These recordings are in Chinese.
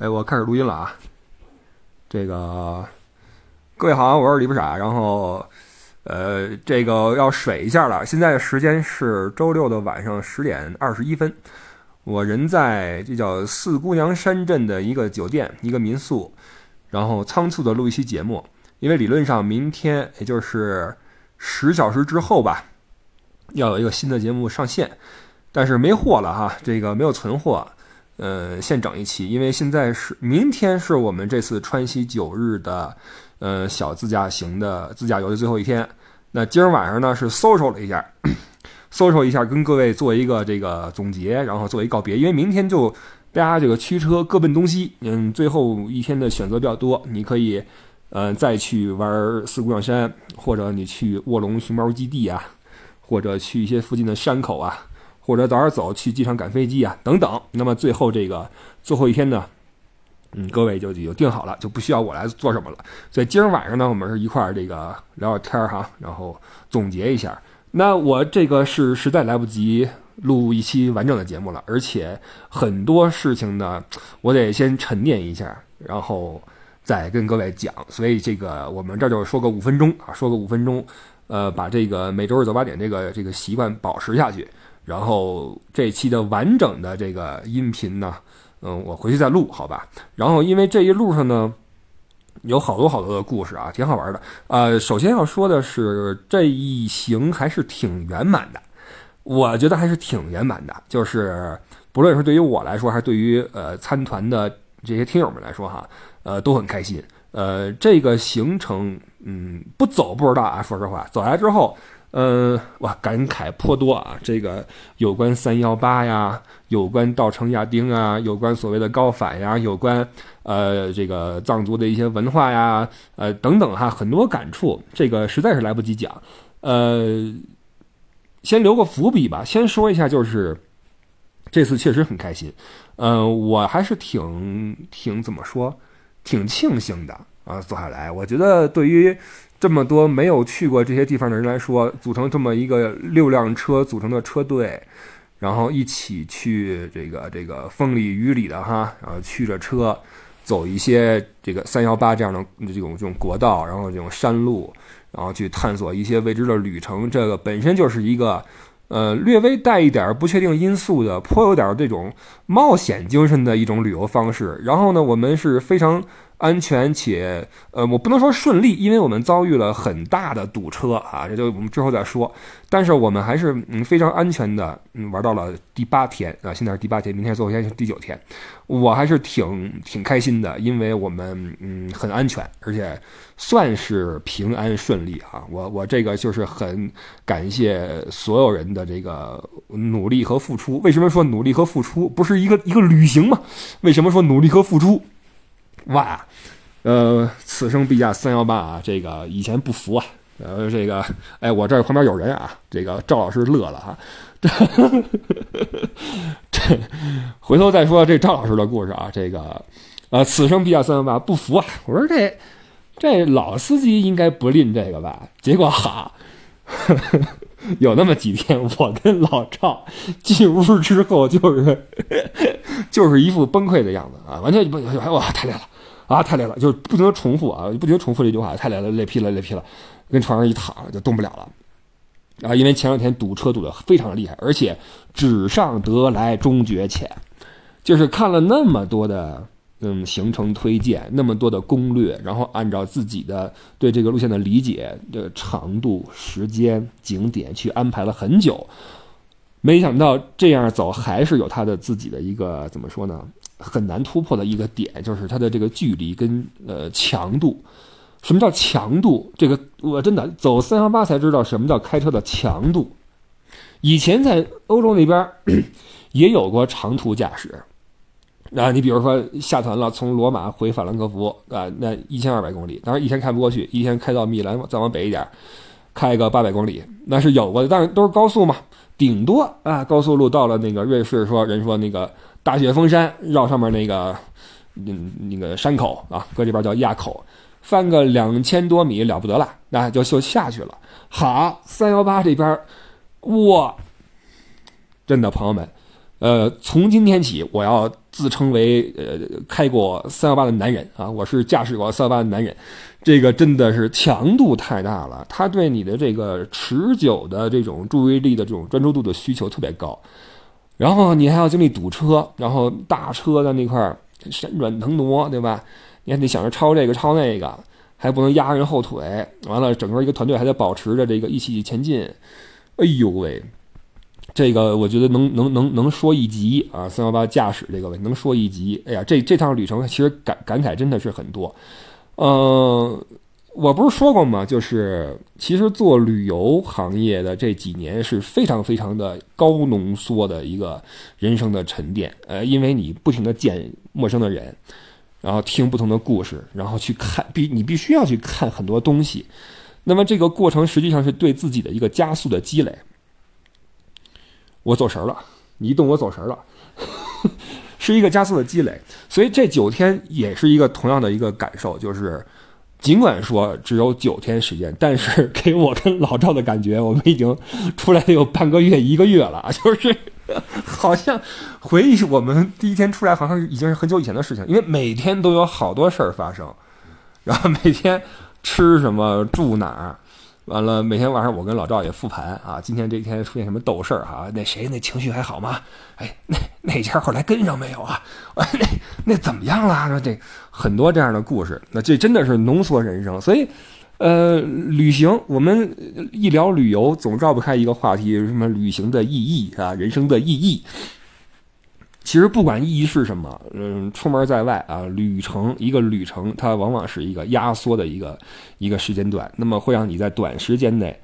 哎，我开始录音了啊！这个各位好，我是李不傻。然后，呃，这个要水一下了。现在时间是周六的晚上十点二十一分。我人在这叫四姑娘山镇的一个酒店，一个民宿。然后仓促的录一期节目，因为理论上明天，也就是十小时之后吧，要有一个新的节目上线，但是没货了哈，这个没有存货。呃，现整一期，因为现在是明天是我们这次川西九日的，呃，小自驾行的自驾游的最后一天。那今儿晚上呢是搜索了一下，搜索一下，跟各位做一个这个总结，然后做一告别。因为明天就大家这个驱车各奔东西，嗯，最后一天的选择比较多，你可以，呃，再去玩四姑娘山，或者你去卧龙熊猫基地啊，或者去一些附近的山口啊。或者早点走去机场赶飞机啊，等等。那么最后这个最后一天呢，嗯，各位就就定好了，就不需要我来做什么了。所以今儿晚上呢，我们是一块儿这个聊聊天儿哈，然后总结一下。那我这个是实在来不及录一期完整的节目了，而且很多事情呢，我得先沉淀一下，然后再跟各位讲。所以这个我们这就说个五分钟啊，说个五分钟，呃，把这个每周日早八点这个这个习惯保持下去。然后这期的完整的这个音频呢，嗯，我回去再录，好吧？然后因为这一路上呢，有好多好多的故事啊，挺好玩的。呃，首先要说的是，这一行还是挺圆满的，我觉得还是挺圆满的。就是不论是对于我来说，还是对于呃参团的这些听友们来说，哈，呃，都很开心。呃，这个行程，嗯，不走不知道啊，说实话，走来之后。呃，哇，感慨颇多啊！这个有关三幺八呀，有关稻城亚丁啊，有关所谓的高反呀，有关呃这个藏族的一些文化呀，呃等等哈，很多感触。这个实在是来不及讲，呃，先留个伏笔吧。先说一下，就是这次确实很开心，呃，我还是挺挺怎么说，挺庆幸的啊。坐下来，我觉得对于。这么多没有去过这些地方的人来说，组成这么一个六辆车组成的车队，然后一起去这个这个风里雨里的哈，然后驱着车走一些这个三幺八这样的这种这种国道，然后这种山路，然后去探索一些未知的旅程，这个本身就是一个呃略微带一点不确定因素的，颇有点这种冒险精神的一种旅游方式。然后呢，我们是非常。安全且，呃，我不能说顺利，因为我们遭遇了很大的堵车啊，这就我们之后再说。但是我们还是嗯非常安全的，嗯玩到了第八天啊，现在是第八天，明天最后一天是第九天，我还是挺挺开心的，因为我们嗯很安全，而且算是平安顺利啊。我我这个就是很感谢所有人的这个努力和付出。为什么说努力和付出不是一个一个旅行吗？为什么说努力和付出？哇，呃，此生必驾三幺八啊！这个以前不服啊，呃，这个，哎，我这旁边有人啊，这个赵老师乐了哈，这回头再说这赵老师的故事啊，这个，呃，此生必驾三幺八，不服啊！我说这这老司机应该不吝这个吧？结果哈，有那么几天，我跟老赵进屋之后，就是 就是一副崩溃的样子啊，完全不，哇，太累了。啊，太累了，就不停的重复啊，不停重复这句话，太累了，累劈了，累劈了，跟床上一躺就动不了了，啊，因为前两天堵车堵得非常厉害，而且纸上得来终觉浅，就是看了那么多的嗯行程推荐，那么多的攻略，然后按照自己的对这个路线的理解的长度、时间、景点去安排了很久，没想到这样走还是有他的自己的一个怎么说呢？很难突破的一个点，就是它的这个距离跟呃强度。什么叫强度？这个我真的走三幺八才知道什么叫开车的强度。以前在欧洲那边 也有过长途驾驶啊，你比如说下团了，从罗马回法兰克福啊，那一千二百公里，当然一天开不过去，一天开到米兰再往北一点，开个八百公里，那是有过的，但是都是高速嘛，顶多啊高速路到了那个瑞士，说人说那个。大雪封山，绕上面那个，嗯，那个山口啊，搁这边叫垭口，翻个两千多米了不得了，那就就下去了。好，三幺八这边，哇，真的朋友们，呃，从今天起我要自称为呃开过三幺八的男人啊，我是驾驶过三幺八的男人，这个真的是强度太大了，他对你的这个持久的这种注意力的这种专注度的需求特别高，然后你还要经历堵车，然后大车在那块儿旋转腾挪，对吧？你还得想着超这个超那个，还不能压人后腿，完了整个一个团队还得保持着这个一起前进，哎呦喂！这个我觉得能能能能说一集啊，三幺八驾驶这个能说一集。哎呀，这这趟旅程其实感感慨真的是很多。嗯，我不是说过吗？就是其实做旅游行业的这几年是非常非常的高浓缩的一个人生的沉淀。呃，因为你不停的见陌生的人，然后听不同的故事，然后去看必你必须要去看很多东西。那么这个过程实际上是对自己的一个加速的积累。我走神了，你一动我走神了，是一个加速的积累，所以这九天也是一个同样的一个感受，就是尽管说只有九天时间，但是 给我跟老赵的感觉，我们已经出来有半个月、一个月了，就是好像回忆我们第一天出来，好像已经是很久以前的事情，因为每天都有好多事儿发生，然后每天吃什么、住哪儿。完了，每天晚上我跟老赵也复盘啊，今天这一天出现什么斗事儿哈？那谁那情绪还好吗？哎，那那家后来跟上没有啊？那那怎么样了？说这很多这样的故事，那这真的是浓缩人生。所以，呃，旅行我们一聊旅游，总绕不开一个话题，什么旅行的意义啊，人生的意义。其实不管意义是什么，嗯，出门在外啊，旅程一个旅程，它往往是一个压缩的一个一个时间段，那么会让你在短时间内，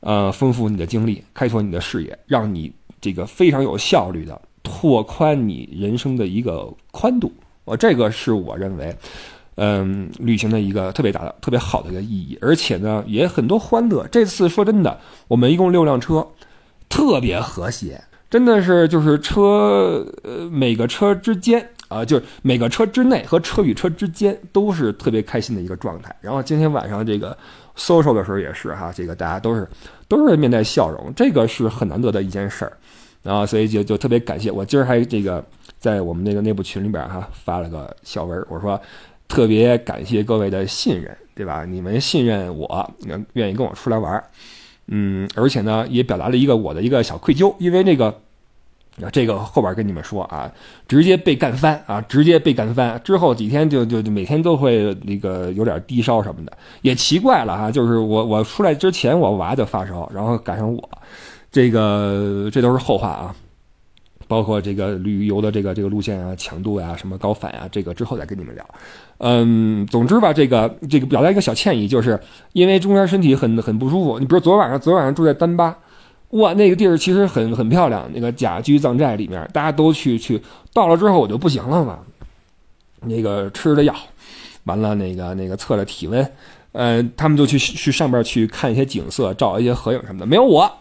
呃，丰富你的经历，开拓你的视野，让你这个非常有效率的拓宽你人生的一个宽度。我这个是我认为，嗯，旅行的一个特别大的、特别好的一个意义，而且呢，也很多欢乐。这次说真的，我们一共六辆车，特别和谐。真的是，就是车，呃，每个车之间啊，就是每个车之内和车与车之间都是特别开心的一个状态。然后今天晚上这个 social 的时候也是哈，这个大家都是都是面带笑容，这个是很难得的一件事儿。然后所以就就特别感谢，我今儿还这个在我们那个内部群里边哈发了个小文，我说特别感谢各位的信任，对吧？你们信任我，愿意跟我出来玩。嗯，而且呢，也表达了一个我的一个小愧疚，因为这个，啊，这个后边跟你们说啊，直接被干翻啊，直接被干翻之后几天就就就每天都会那个有点低烧什么的，也奇怪了哈，就是我我出来之前我娃就发烧，然后赶上我，这个这都是后话啊。包括这个旅游的这个这个路线啊、强度呀、什么高反啊，这个之后再跟你们聊。嗯，总之吧，这个这个表达一个小歉意，就是因为中间身体很很不舒服。你比如昨晚上，昨晚上住在丹巴，哇，那个地儿其实很很漂亮，那个甲居藏寨里面，大家都去去。到了之后我就不行了嘛，那个吃了药，完了那个那个测了体温，呃，他们就去去上边去看一些景色，照一些合影什么的，没有我。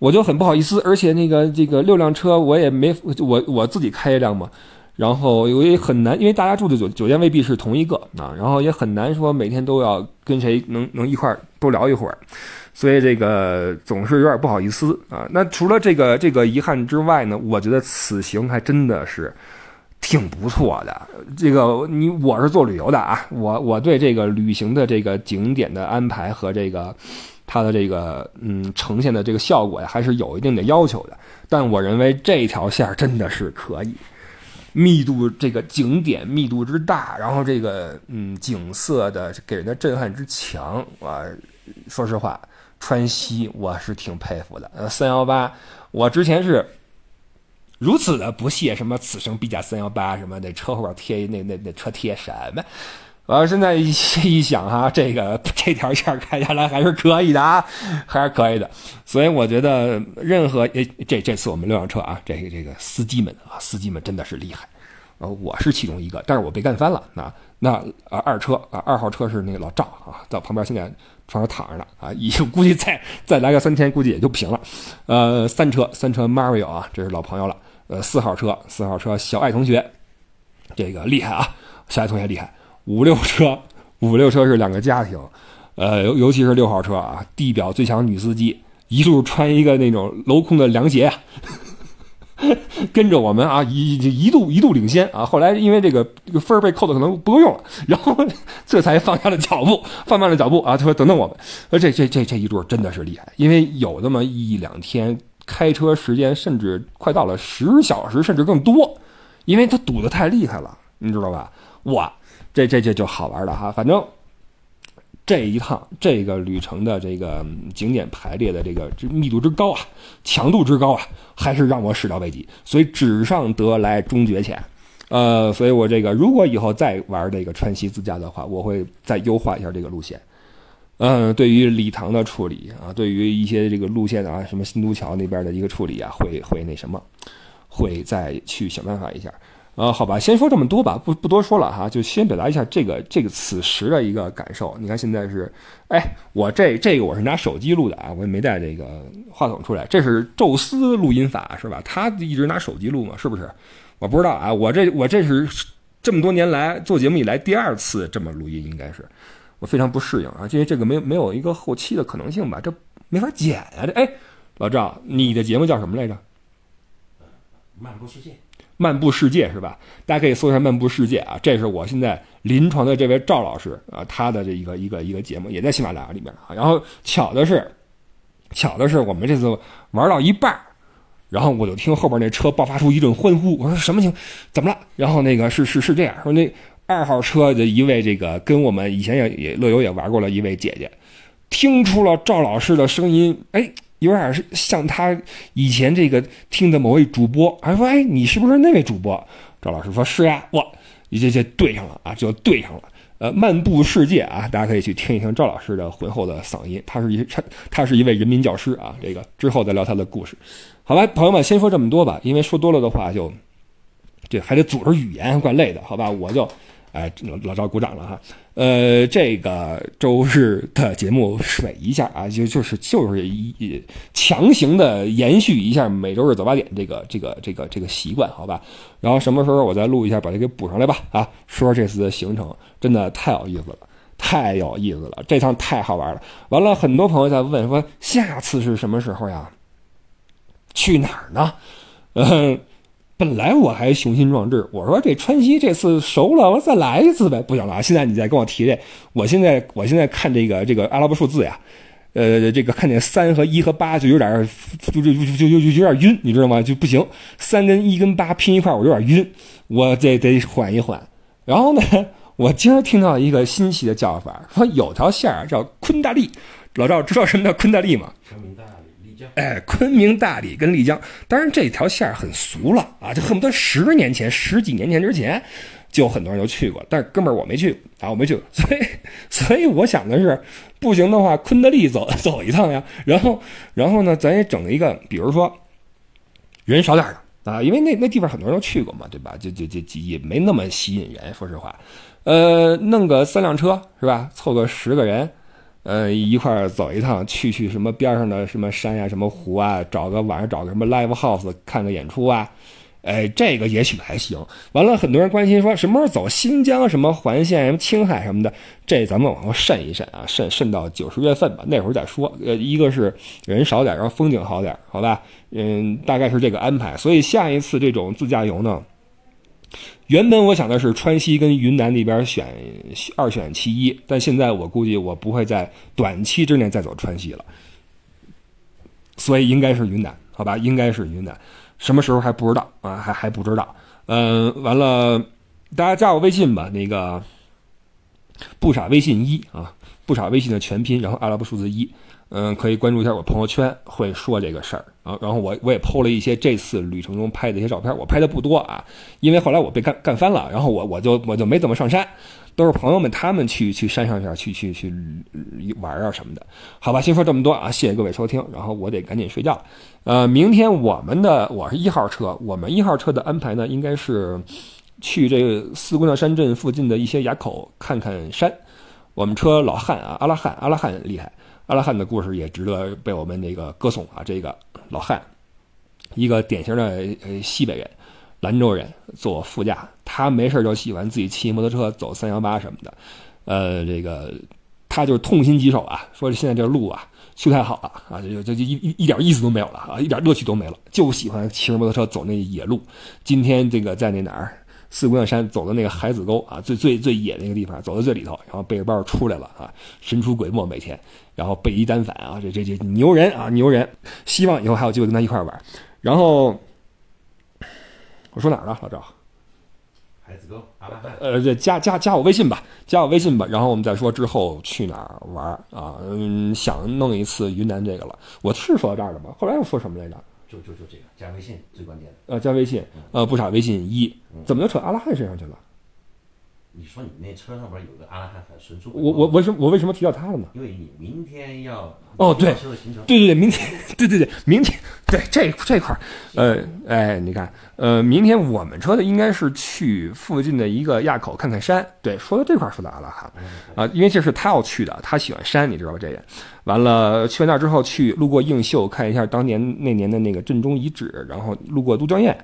我就很不好意思，而且那个这个六辆车我也没我我自己开一辆嘛，然后也很难，因为大家住的酒酒店未必是同一个啊，然后也很难说每天都要跟谁能能一块儿多聊一会儿，所以这个总是有点不好意思啊。那除了这个这个遗憾之外呢，我觉得此行还真的是挺不错的。这个你我是做旅游的啊，我我对这个旅行的这个景点的安排和这个。它的这个嗯呈现的这个效果呀，还是有一定的要求的。但我认为这条线真的是可以，密度这个景点密度之大，然后这个嗯景色的给人的震撼之强，我说实话，川西我是挺佩服的。呃，三幺八，我之前是如此的不屑，什么此生必驾三幺八，什么那车后边贴那那那车贴什么。我现在一想哈，这个这条线开下来还是可以的啊，还是可以的。所以我觉得任何，这这次我们六辆车啊，这个这个司机们啊，司机们真的是厉害。呃，我是其中一个，但是我被干翻了。那那啊，二车啊，二号车是那个老赵啊，在旁边现在床上躺着呢啊，已经估计再再来个三天，估计也就不行了。呃，三车三车 Mario 啊，这是老朋友了。呃，四号车四号车小爱同学，这个厉害啊，小爱同学厉害。五六车，五六车是两个家庭，呃，尤尤其是六号车啊，地表最强女司机，一路穿一个那种镂空的凉鞋啊，跟着我们啊，一一度一度领先啊。后来因为这个这个分儿被扣的可能不够用了，然后这才放下了脚步，放慢了脚步啊。他说等等我们。呃，这这这这一对真的是厉害，因为有那么一两天开车时间甚至快到了十小时甚至更多，因为他堵得太厉害了，你知道吧？哇，这这这就好玩了哈，反正。这一趟这个旅程的这个景点排列的这个这密度之高啊，强度之高啊，还是让我始料未及。所以纸上得来终觉浅，呃，所以我这个如果以后再玩这个川西自驾的话，我会再优化一下这个路线。嗯，对于礼堂的处理啊，对于一些这个路线啊，什么新都桥那边的一个处理啊，会会那什么，会再去想办法一下。呃，好吧，先说这么多吧，不不多说了哈，就先表达一下这个这个此时的一个感受。你看现在是，哎，我这这个我是拿手机录的啊，我也没带这个话筒出来。这是宙斯录音法是吧？他一直拿手机录嘛，是不是？我不知道啊，我这我这是这么多年来做节目以来第二次这么录音，应该是我非常不适应啊，因为这个没没有一个后期的可能性吧，这没法剪啊。这哎，老赵，你的节目叫什么来着？漫步世界。漫步世界是吧？大家可以搜一下漫步世界啊，这是我现在临床的这位赵老师啊，他的这一个一个一个节目也在喜马拉雅里面啊。然后巧的是，巧的是我们这次玩到一半然后我就听后边那车爆发出一阵欢呼，我说什么情？怎么了？然后那个是是是这样说，那二号车的一位这个跟我们以前也也乐游也玩过了一位姐姐，听出了赵老师的声音，哎。有点是像他以前这个听的某位主播，还说：“哎，你是不是那位主播？”赵老师说：“是呀。”哇，这这对上了啊，就对上了。呃，漫步世界啊，大家可以去听一听赵老师的浑厚的嗓音，他是一他他是一位人民教师啊。这个之后再聊他的故事，好吧，朋友们，先说这么多吧，因为说多了的话就这还得组织语言，怪累的，好吧，我就。哎，老老赵鼓掌了哈。呃，这个周日的节目水一下啊，就就是就是一强行的延续一下每周日早八点这个这个这个这个习惯，好吧？然后什么时候我再录一下，把它给补上来吧。啊，说说这次的行程，真的太有意思了，太有意思了，这趟太好玩了。完了，很多朋友在问说，下次是什么时候呀？去哪儿呢？嗯。本来我还雄心壮志，我说这川西这次熟了，我再来一次呗。不行了，现在你再跟我提这，我现在我现在看这个这个阿拉伯数字呀，呃，这个看见三和一和八就有点就就就就就有点晕，你知道吗？就不行，三跟一跟八拼一块我有点晕，我得得缓一缓。然后呢，我今儿听到一个新奇的叫法，说有条线叫昆大利，老赵知道什么叫昆大利吗？哎，昆明、大理跟丽江，当然这条线很俗了啊，就恨不得十年前、十几年前之前，就很多人都去过。但是哥们儿我没去啊，我没去，所以所以我想的是，不行的话，昆德利走 走一趟呀。然后然后呢，咱也整一个，比如说人少点的啊，因为那那地方很多人都去过嘛，对吧？就就就也没那么吸引人，说实话。呃，弄个三辆车是吧？凑个十个人。呃，一块儿走一趟，去去什么边上的什么山呀、什么湖啊，找个晚上找个什么 live house 看个演出啊，哎，这个也许还行。完了，很多人关心说什么时候走新疆、什么环线、什么青海什么的，这咱们往后慎一慎啊，慎慎到九十月份吧，那会儿再说。呃，一个是人少点，然后风景好点儿，好吧？嗯，大概是这个安排。所以下一次这种自驾游呢？原本我想的是川西跟云南那边选二选其一，但现在我估计我不会在短期之内再走川西了，所以应该是云南，好吧？应该是云南，什么时候还不知道啊？还还不知道。嗯，完了，大家加我微信吧，那个不傻微信一啊，不傻微信的全拼，然后阿拉伯数字一。嗯，可以关注一下我朋友圈，会说这个事儿啊。然后我我也 PO 了一些这次旅程中拍的一些照片，我拍的不多啊，因为后来我被干干翻了，然后我我就我就没怎么上山，都是朋友们他们去去山上边去去去玩啊什么的。好吧，先说这么多啊，谢谢各位收听，然后我得赶紧睡觉。呃，明天我们的我是一号车，我们一号车的安排呢，应该是去这个四姑娘山镇附近的一些垭口看看山。我们车老汉啊，阿拉汉，阿拉汉厉害。阿拉汉的故事也值得被我们那个歌颂啊！这个老汉，一个典型的西北人，兰州人，坐副驾，他没事就喜欢自己骑摩托车走三幺八什么的，呃，这个他就是痛心疾首啊，说现在这路啊，修太好了啊，这这一一一点意思都没有了啊，一点乐趣都没了，就喜欢骑着摩托车走那野路。今天这个在那哪儿四姑娘山走的那个海子沟啊，最最最野那个地方，走到最里头，然后背着包出来了啊，神出鬼没每天，然后背一单反啊，这这这牛人啊牛人，希望以后还有机会跟他一块玩。然后我说哪儿了，老赵？海子沟、阿拉汉，呃，这加加加我微信吧，加我微信吧，然后我们再说之后去哪儿玩啊？嗯，想弄一次云南这个了。我是说到这儿了吗？后来又说什么来着？就就就这个加微信最关键的。呃，加微信，呃，不傻微信一，怎么就扯阿拉汉身上去了？你说你那车上边有个阿拉汉很神速，我我为什么我为什么提到他了呢？因为你明天要哦对对对对，明天，对对对，明天，对这这块儿，呃，哎，你看，呃，明天我们车的应该是去附近的一个垭口看看山。对，说到这块儿说到阿拉汉啊、因为这是他要去的，他喜欢山，你知道吧？这也，完了去完那儿之后，去路过映秀看一下当年那年的那个镇中遗址，然后路过都江堰，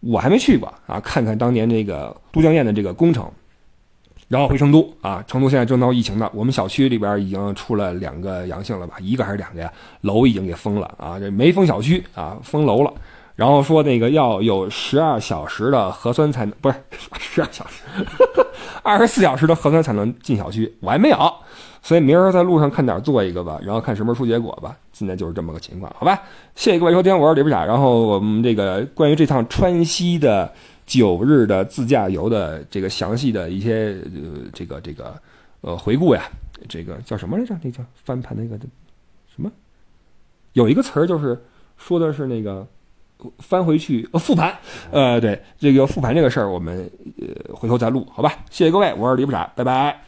我还没去过啊，看看当年这个都江堰的这个工程。然后回成都啊，成都现在正闹疫情呢，我们小区里边已经出了两个阳性了吧，一个还是两个呀？楼已经给封了啊，这没封小区啊，封楼了。然后说那个要有十二小时的核酸才能，不是十二小时，二十四小时的核酸才能进小区，我还没有，所以明儿在路上看点做一个吧，然后看什么时候出结果吧。现在就是这么个情况，好吧？谢谢各位收听，我是李不傻。然后我们这个关于这趟川西的。九日的自驾游的这个详细的一些呃这个这个呃回顾呀，这个叫什么来着？那叫翻盘那个什么？有一个词儿就是说的是那个翻回去呃 复盘，呃对这个复盘这个事儿，我们呃回头再录好吧？谢谢各位，我是李不傻，拜拜。